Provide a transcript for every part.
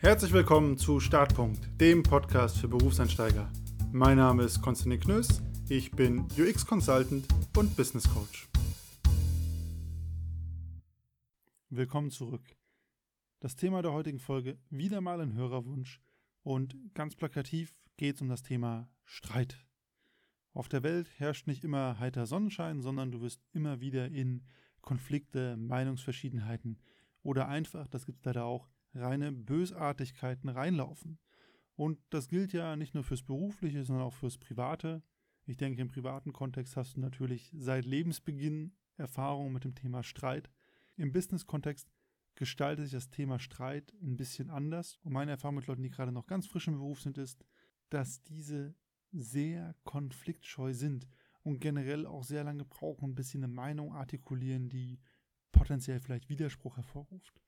Herzlich willkommen zu Startpunkt, dem Podcast für Berufseinsteiger. Mein Name ist Konstantin Knöss, ich bin UX-Consultant und Business Coach. Willkommen zurück. Das Thema der heutigen Folge wieder mal ein Hörerwunsch und ganz plakativ geht es um das Thema Streit. Auf der Welt herrscht nicht immer heiter Sonnenschein, sondern du wirst immer wieder in Konflikte, Meinungsverschiedenheiten oder einfach, das gibt es leider auch, reine Bösartigkeiten reinlaufen. Und das gilt ja nicht nur fürs Berufliche, sondern auch fürs Private. Ich denke, im privaten Kontext hast du natürlich seit Lebensbeginn Erfahrung mit dem Thema Streit. Im Business-Kontext gestaltet sich das Thema Streit ein bisschen anders. Und meine Erfahrung mit Leuten, die gerade noch ganz frisch im Beruf sind, ist, dass diese sehr konfliktscheu sind und generell auch sehr lange brauchen, bis sie eine Meinung artikulieren, die potenziell vielleicht Widerspruch hervorruft.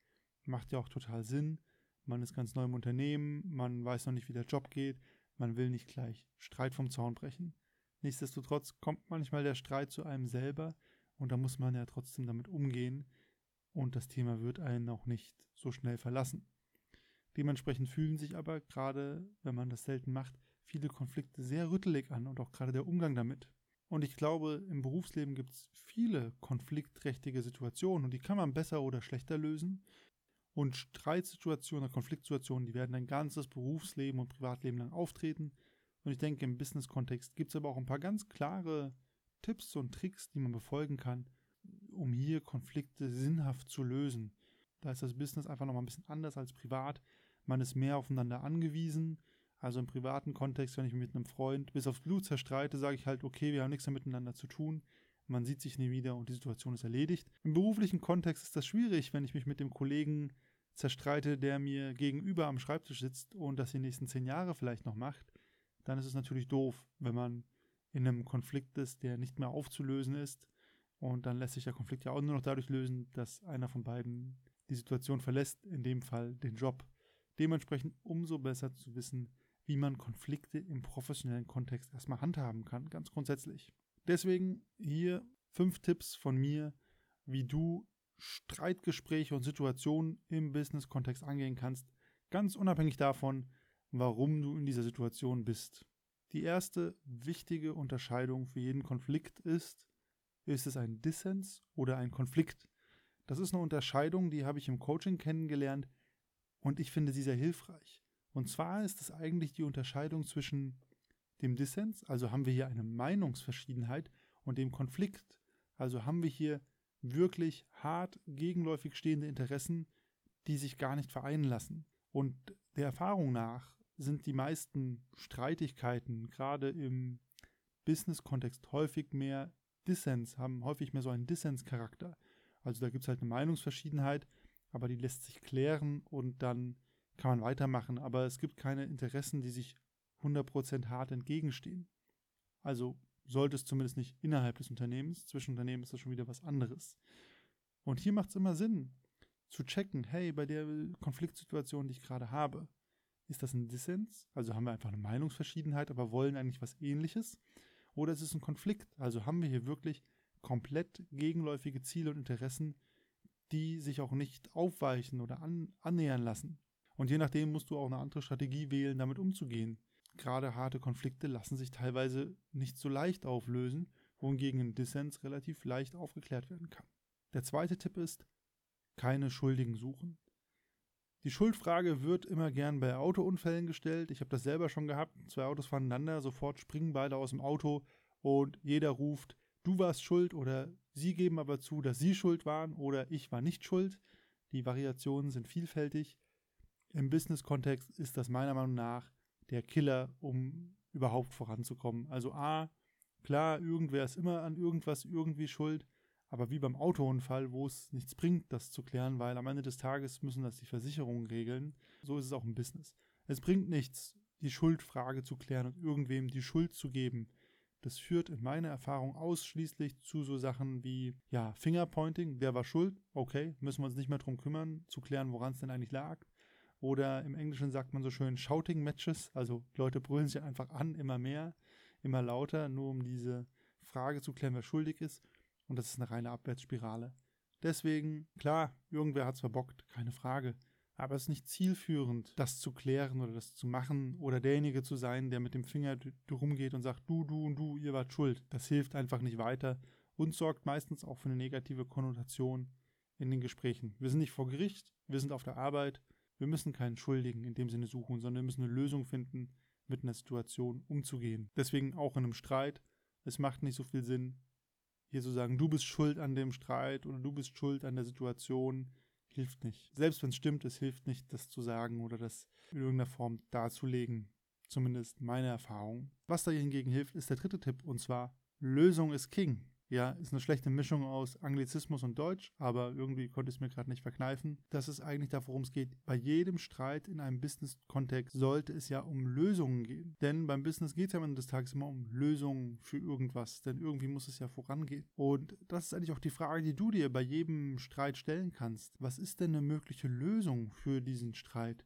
Macht ja auch total Sinn. Man ist ganz neu im Unternehmen, man weiß noch nicht, wie der Job geht, man will nicht gleich Streit vom Zaun brechen. Nichtsdestotrotz kommt manchmal der Streit zu einem selber und da muss man ja trotzdem damit umgehen und das Thema wird einen auch nicht so schnell verlassen. Dementsprechend fühlen sich aber gerade, wenn man das selten macht, viele Konflikte sehr rüttelig an und auch gerade der Umgang damit. Und ich glaube, im Berufsleben gibt es viele konfliktträchtige Situationen und die kann man besser oder schlechter lösen. Und Streitsituationen oder Konfliktsituationen, die werden ein ganzes Berufsleben und Privatleben lang auftreten. Und ich denke, im Business-Kontext gibt es aber auch ein paar ganz klare Tipps und Tricks, die man befolgen kann, um hier Konflikte sinnhaft zu lösen. Da ist das Business einfach nochmal ein bisschen anders als privat. Man ist mehr aufeinander angewiesen. Also im privaten Kontext, wenn ich mich mit einem Freund bis aufs Blut zerstreite, sage ich halt, okay, wir haben nichts mehr miteinander zu tun. Man sieht sich nie wieder und die Situation ist erledigt. Im beruflichen Kontext ist das schwierig, wenn ich mich mit dem Kollegen zerstreite, der mir gegenüber am Schreibtisch sitzt und das die nächsten zehn Jahre vielleicht noch macht. Dann ist es natürlich doof, wenn man in einem Konflikt ist, der nicht mehr aufzulösen ist. Und dann lässt sich der Konflikt ja auch nur noch dadurch lösen, dass einer von beiden die Situation verlässt, in dem Fall den Job. Dementsprechend umso besser zu wissen, wie man Konflikte im professionellen Kontext erstmal handhaben kann, ganz grundsätzlich. Deswegen hier fünf Tipps von mir, wie du Streitgespräche und Situationen im Business-Kontext angehen kannst, ganz unabhängig davon, warum du in dieser Situation bist. Die erste wichtige Unterscheidung für jeden Konflikt ist, ist es ein Dissens oder ein Konflikt? Das ist eine Unterscheidung, die habe ich im Coaching kennengelernt und ich finde sie sehr hilfreich. Und zwar ist es eigentlich die Unterscheidung zwischen dem Dissens, also haben wir hier eine Meinungsverschiedenheit, und dem Konflikt, also haben wir hier wirklich hart gegenläufig stehende Interessen, die sich gar nicht vereinen lassen. Und der Erfahrung nach sind die meisten Streitigkeiten, gerade im Business-Kontext, häufig mehr Dissens, haben häufig mehr so einen Dissens-Charakter. Also da gibt es halt eine Meinungsverschiedenheit, aber die lässt sich klären und dann kann man weitermachen, aber es gibt keine Interessen, die sich 100% hart entgegenstehen. Also sollte es zumindest nicht innerhalb des Unternehmens, zwischen Unternehmen ist das schon wieder was anderes. Und hier macht es immer Sinn, zu checken, hey, bei der Konfliktsituation, die ich gerade habe, ist das ein Dissens? Also haben wir einfach eine Meinungsverschiedenheit, aber wollen eigentlich was ähnliches? Oder ist es ein Konflikt? Also haben wir hier wirklich komplett gegenläufige Ziele und Interessen, die sich auch nicht aufweichen oder an, annähern lassen. Und je nachdem musst du auch eine andere Strategie wählen, damit umzugehen. Gerade harte Konflikte lassen sich teilweise nicht so leicht auflösen, wohingegen ein Dissens relativ leicht aufgeklärt werden kann. Der zweite Tipp ist, keine Schuldigen suchen. Die Schuldfrage wird immer gern bei Autounfällen gestellt. Ich habe das selber schon gehabt. Zwei Autos voneinander, sofort springen beide aus dem Auto und jeder ruft, du warst schuld oder sie geben aber zu, dass sie schuld waren oder ich war nicht schuld. Die Variationen sind vielfältig. Im Business-Kontext ist das meiner Meinung nach der Killer, um überhaupt voranzukommen. Also A, klar, irgendwer ist immer an irgendwas irgendwie schuld, aber wie beim Autounfall, wo es nichts bringt, das zu klären, weil am Ende des Tages müssen das die Versicherungen regeln. So ist es auch im Business. Es bringt nichts, die Schuldfrage zu klären und irgendwem die Schuld zu geben. Das führt in meiner Erfahrung ausschließlich zu so Sachen wie, ja, Fingerpointing, wer war schuld? Okay, müssen wir uns nicht mehr drum kümmern, zu klären, woran es denn eigentlich lag. Oder im Englischen sagt man so schön Shouting Matches, also Leute brüllen sich einfach an, immer mehr, immer lauter, nur um diese Frage zu klären, wer schuldig ist. Und das ist eine reine Abwärtsspirale. Deswegen, klar, irgendwer hat es verbockt, keine Frage. Aber es ist nicht zielführend, das zu klären oder das zu machen oder derjenige zu sein, der mit dem Finger rumgeht und sagt, du, du und du, ihr wart schuld. Das hilft einfach nicht weiter und sorgt meistens auch für eine negative Konnotation in den Gesprächen. Wir sind nicht vor Gericht, wir sind auf der Arbeit, wir müssen keinen Schuldigen in dem Sinne suchen, sondern wir müssen eine Lösung finden, mit einer Situation umzugehen. Deswegen auch in einem Streit, es macht nicht so viel Sinn, hier zu sagen, du bist schuld an dem Streit oder du bist schuld an der Situation, hilft nicht. Selbst wenn es stimmt, es hilft nicht, das zu sagen oder das in irgendeiner Form darzulegen. Zumindest meine Erfahrung. Was da hingegen hilft, ist der dritte Tipp und zwar Lösung ist King. Ja, ist eine schlechte Mischung aus Anglizismus und Deutsch, aber irgendwie konnte ich es mir gerade nicht verkneifen. Das ist eigentlich da, worum es geht. Bei jedem Streit in einem Business-Kontext sollte es ja um Lösungen gehen. Denn beim Business geht es ja am Ende des Tages immer um Lösungen für irgendwas. Denn irgendwie muss es ja vorangehen. Und das ist eigentlich auch die Frage, die du dir bei jedem Streit stellen kannst. Was ist denn eine mögliche Lösung für diesen Streit?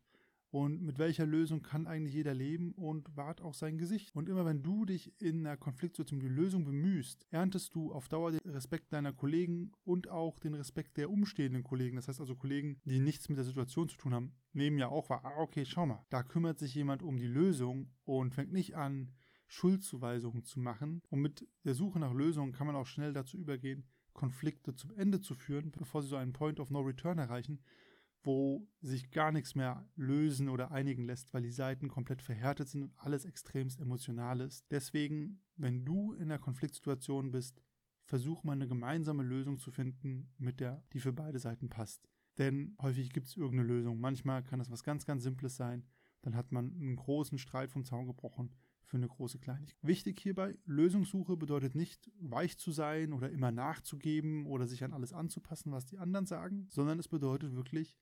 Und mit welcher Lösung kann eigentlich jeder leben und wahrt auch sein Gesicht. Und immer wenn du dich in einer Konfliktsituation um die Lösung bemühst, erntest du auf Dauer den Respekt deiner Kollegen und auch den Respekt der umstehenden Kollegen. Das heißt also Kollegen, die nichts mit der Situation zu tun haben, nehmen ja auch wahr, ah, okay, schau mal, da kümmert sich jemand um die Lösung und fängt nicht an, Schuldzuweisungen zu machen. Und mit der Suche nach Lösungen kann man auch schnell dazu übergehen, Konflikte zum Ende zu führen, bevor sie so einen Point of No Return erreichen wo sich gar nichts mehr lösen oder einigen lässt, weil die Seiten komplett verhärtet sind und alles extremst emotional ist. Deswegen, wenn du in einer Konfliktsituation bist, versuch mal eine gemeinsame Lösung zu finden, mit der, die für beide Seiten passt. Denn häufig gibt es irgendeine Lösung. Manchmal kann das was ganz, ganz Simples sein. Dann hat man einen großen Streit vom Zaun gebrochen für eine große Kleinigkeit. Wichtig hierbei, Lösungssuche bedeutet nicht, weich zu sein oder immer nachzugeben oder sich an alles anzupassen, was die anderen sagen, sondern es bedeutet wirklich,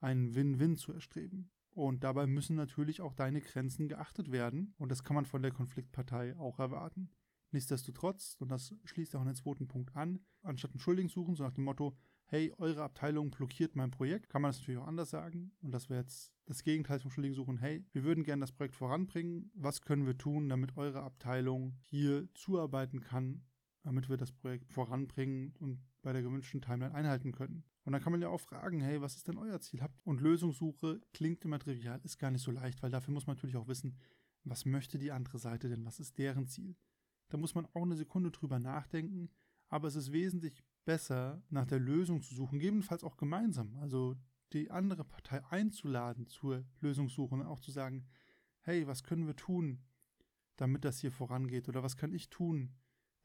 einen Win-Win zu erstreben. Und dabei müssen natürlich auch deine Grenzen geachtet werden. Und das kann man von der Konfliktpartei auch erwarten. Nichtsdestotrotz, und das schließt auch an den zweiten Punkt an, anstatt einen Schuldigen suchen, so nach dem Motto, hey, eure Abteilung blockiert mein Projekt, kann man das natürlich auch anders sagen. Und das wäre jetzt das Gegenteil vom Schuldigen suchen, hey, wir würden gerne das Projekt voranbringen. Was können wir tun, damit eure Abteilung hier zuarbeiten kann, damit wir das Projekt voranbringen und bei der gewünschten Timeline einhalten können? Und dann kann man ja auch fragen, hey, was ist denn euer Ziel? Und Lösungssuche klingt immer trivial, ist gar nicht so leicht, weil dafür muss man natürlich auch wissen, was möchte die andere Seite denn? Was ist deren Ziel? Da muss man auch eine Sekunde drüber nachdenken, aber es ist wesentlich besser, nach der Lösung zu suchen, gegebenenfalls auch gemeinsam. Also die andere Partei einzuladen zur Lösungssuche und auch zu sagen, hey, was können wir tun, damit das hier vorangeht? Oder was kann ich tun,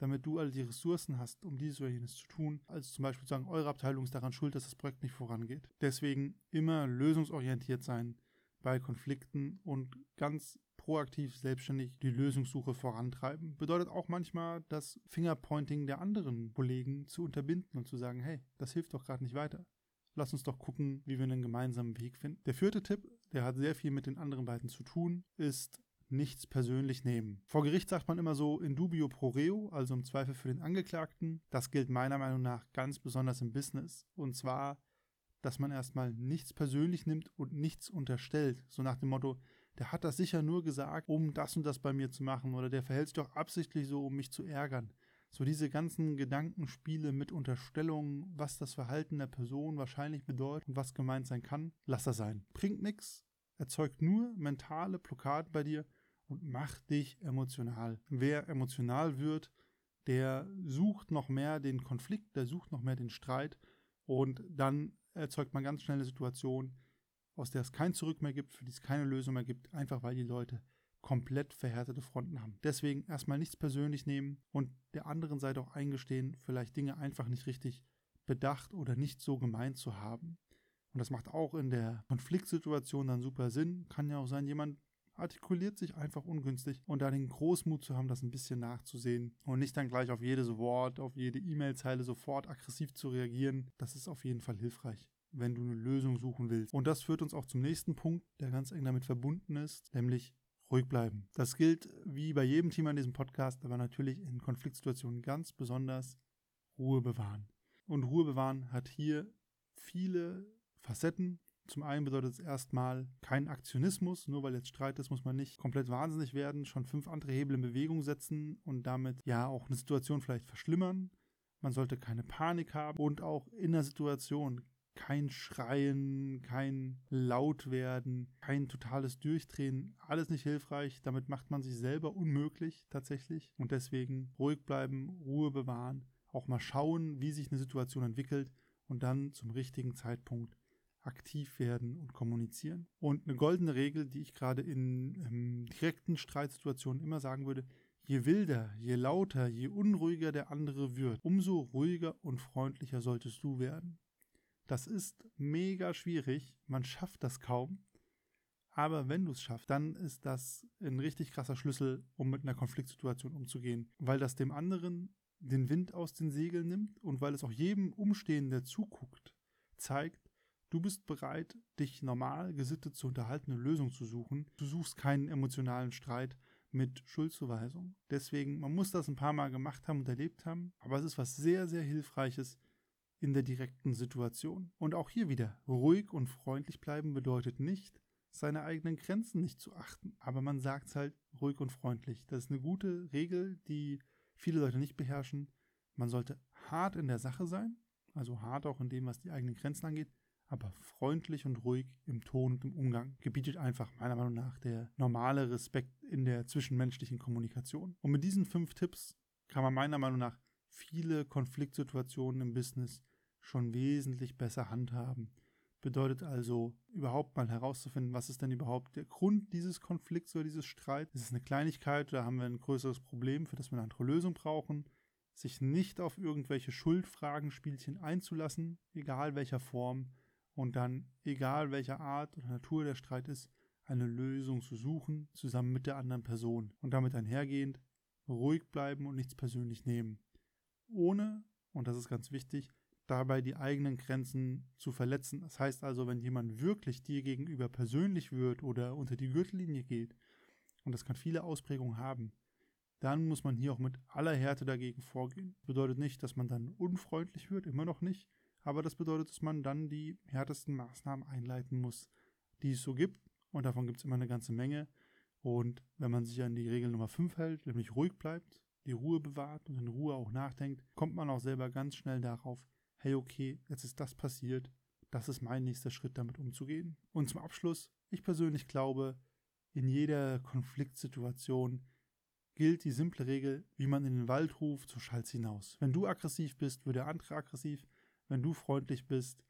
damit du all die Ressourcen hast, um dieses oder jenes zu tun, als zum Beispiel zu sagen, eure Abteilung ist daran schuld, dass das Projekt nicht vorangeht. Deswegen immer lösungsorientiert sein bei Konflikten und ganz proaktiv selbstständig die Lösungssuche vorantreiben. Bedeutet auch manchmal, das Fingerpointing der anderen Kollegen zu unterbinden und zu sagen, hey, das hilft doch gerade nicht weiter. Lass uns doch gucken, wie wir einen gemeinsamen Weg finden. Der vierte Tipp, der hat sehr viel mit den anderen beiden zu tun, ist nichts persönlich nehmen. Vor Gericht sagt man immer so in dubio pro reo, also im Zweifel für den Angeklagten. Das gilt meiner Meinung nach ganz besonders im Business. Und zwar, dass man erstmal nichts persönlich nimmt und nichts unterstellt. So nach dem Motto, der hat das sicher nur gesagt, um das und das bei mir zu machen oder der verhält sich doch absichtlich so, um mich zu ärgern. So diese ganzen Gedankenspiele mit Unterstellungen, was das Verhalten der Person wahrscheinlich bedeutet und was gemeint sein kann, lass das sein. Bringt nichts, erzeugt nur mentale Blockaden bei dir und mach dich emotional. Wer emotional wird, der sucht noch mehr den Konflikt, der sucht noch mehr den Streit und dann erzeugt man ganz schnell eine Situation, aus der es kein Zurück mehr gibt, für die es keine Lösung mehr gibt, einfach weil die Leute komplett verhärtete Fronten haben. Deswegen erstmal nichts persönlich nehmen und der anderen Seite auch eingestehen, vielleicht Dinge einfach nicht richtig bedacht oder nicht so gemeint zu haben. Und das macht auch in der Konfliktsituation dann super Sinn. Kann ja auch sein, jemand artikuliert sich einfach ungünstig und da den Großmut zu haben, das ein bisschen nachzusehen und nicht dann gleich auf jedes Wort, auf jede E-Mail-Zeile sofort aggressiv zu reagieren, das ist auf jeden Fall hilfreich wenn du eine Lösung suchen willst. Und das führt uns auch zum nächsten Punkt, der ganz eng damit verbunden ist, nämlich ruhig bleiben. Das gilt wie bei jedem Thema in diesem Podcast, aber natürlich in Konfliktsituationen ganz besonders Ruhe bewahren. Und Ruhe bewahren hat hier viele Facetten. Zum einen bedeutet es erstmal kein Aktionismus, nur weil jetzt Streit ist, muss man nicht komplett wahnsinnig werden, schon fünf andere Hebel in Bewegung setzen und damit ja auch eine Situation vielleicht verschlimmern. Man sollte keine Panik haben und auch in der Situation kein Schreien, kein Lautwerden, kein totales Durchdrehen, alles nicht hilfreich. Damit macht man sich selber unmöglich tatsächlich. Und deswegen ruhig bleiben, Ruhe bewahren, auch mal schauen, wie sich eine Situation entwickelt und dann zum richtigen Zeitpunkt aktiv werden und kommunizieren. Und eine goldene Regel, die ich gerade in ähm, direkten Streitsituationen immer sagen würde, je wilder, je lauter, je unruhiger der andere wird, umso ruhiger und freundlicher solltest du werden. Das ist mega schwierig, man schafft das kaum. Aber wenn du es schaffst, dann ist das ein richtig krasser Schlüssel, um mit einer Konfliktsituation umzugehen, weil das dem anderen den Wind aus den Segeln nimmt und weil es auch jedem Umstehenden, der zuguckt, zeigt, du bist bereit, dich normal gesittet zu unterhalten, eine Lösung zu suchen. Du suchst keinen emotionalen Streit mit Schuldzuweisung. Deswegen, man muss das ein paar Mal gemacht haben und erlebt haben, aber es ist was sehr, sehr Hilfreiches, in der direkten Situation. Und auch hier wieder, ruhig und freundlich bleiben bedeutet nicht, seine eigenen Grenzen nicht zu achten. Aber man sagt es halt ruhig und freundlich. Das ist eine gute Regel, die viele Leute nicht beherrschen. Man sollte hart in der Sache sein, also hart auch in dem, was die eigenen Grenzen angeht, aber freundlich und ruhig im Ton und im Umgang. Gebietet einfach meiner Meinung nach der normale Respekt in der zwischenmenschlichen Kommunikation. Und mit diesen fünf Tipps kann man meiner Meinung nach viele Konfliktsituationen im Business schon wesentlich besser handhaben. Bedeutet also, überhaupt mal herauszufinden, was ist denn überhaupt der Grund dieses Konflikts oder dieses Streits. Ist es eine Kleinigkeit oder haben wir ein größeres Problem, für das wir eine andere Lösung brauchen? Sich nicht auf irgendwelche Schuldfragenspielchen einzulassen, egal welcher Form, und dann, egal welcher Art oder Natur der Streit ist, eine Lösung zu suchen, zusammen mit der anderen Person. Und damit einhergehend, ruhig bleiben und nichts persönlich nehmen. Ohne, und das ist ganz wichtig, dabei die eigenen Grenzen zu verletzen. Das heißt also, wenn jemand wirklich dir gegenüber persönlich wird oder unter die Gürtellinie geht, und das kann viele Ausprägungen haben, dann muss man hier auch mit aller Härte dagegen vorgehen. Bedeutet nicht, dass man dann unfreundlich wird, immer noch nicht, aber das bedeutet, dass man dann die härtesten Maßnahmen einleiten muss, die es so gibt. Und davon gibt es immer eine ganze Menge. Und wenn man sich an die Regel Nummer 5 hält, nämlich ruhig bleibt, die Ruhe bewahrt und in Ruhe auch nachdenkt, kommt man auch selber ganz schnell darauf, hey, okay, jetzt ist das passiert, das ist mein nächster Schritt, damit umzugehen. Und zum Abschluss, ich persönlich glaube, in jeder Konfliktsituation gilt die simple Regel, wie man in den Wald ruft, so schallt's hinaus. Wenn du aggressiv bist, wird der andere aggressiv. Wenn du freundlich bist,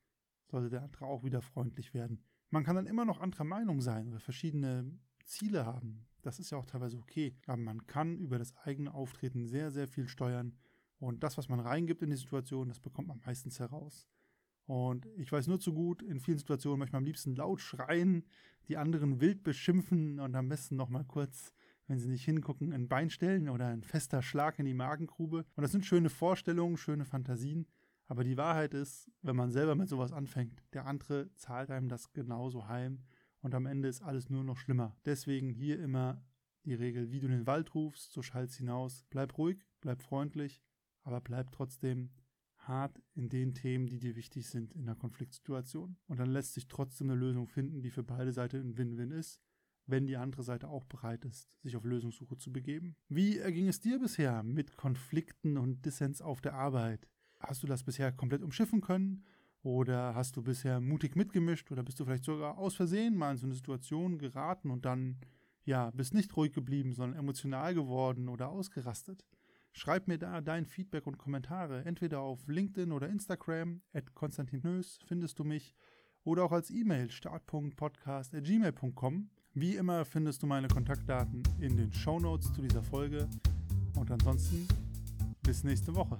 sollte der andere auch wieder freundlich werden. Man kann dann immer noch anderer Meinung sein oder verschiedene Ziele haben. Das ist ja auch teilweise okay. Aber man kann über das eigene Auftreten sehr, sehr viel steuern und das, was man reingibt in die Situation, das bekommt man meistens heraus. Und ich weiß nur zu gut, in vielen Situationen möchte man am liebsten laut schreien, die anderen wild beschimpfen und am besten nochmal kurz, wenn sie nicht hingucken, ein Bein stellen oder ein fester Schlag in die Magengrube. Und das sind schöne Vorstellungen, schöne Fantasien. Aber die Wahrheit ist, wenn man selber mit sowas anfängt, der andere zahlt einem das genauso heim und am Ende ist alles nur noch schlimmer. Deswegen hier immer die Regel, wie du in den Wald rufst, so schallst hinaus. Bleib ruhig, bleib freundlich aber bleib trotzdem hart in den Themen, die dir wichtig sind in der Konfliktsituation. Und dann lässt sich trotzdem eine Lösung finden, die für beide Seiten ein Win-Win ist, wenn die andere Seite auch bereit ist, sich auf Lösungssuche zu begeben. Wie erging es dir bisher mit Konflikten und Dissens auf der Arbeit? Hast du das bisher komplett umschiffen können? Oder hast du bisher mutig mitgemischt? Oder bist du vielleicht sogar aus Versehen mal in so eine Situation geraten und dann, ja, bist nicht ruhig geblieben, sondern emotional geworden oder ausgerastet? Schreib mir da dein Feedback und Kommentare, entweder auf LinkedIn oder Instagram, at Konstantin findest du mich, oder auch als E-Mail start.podcast.gmail.com. Wie immer findest du meine Kontaktdaten in den Show Notes zu dieser Folge. Und ansonsten bis nächste Woche.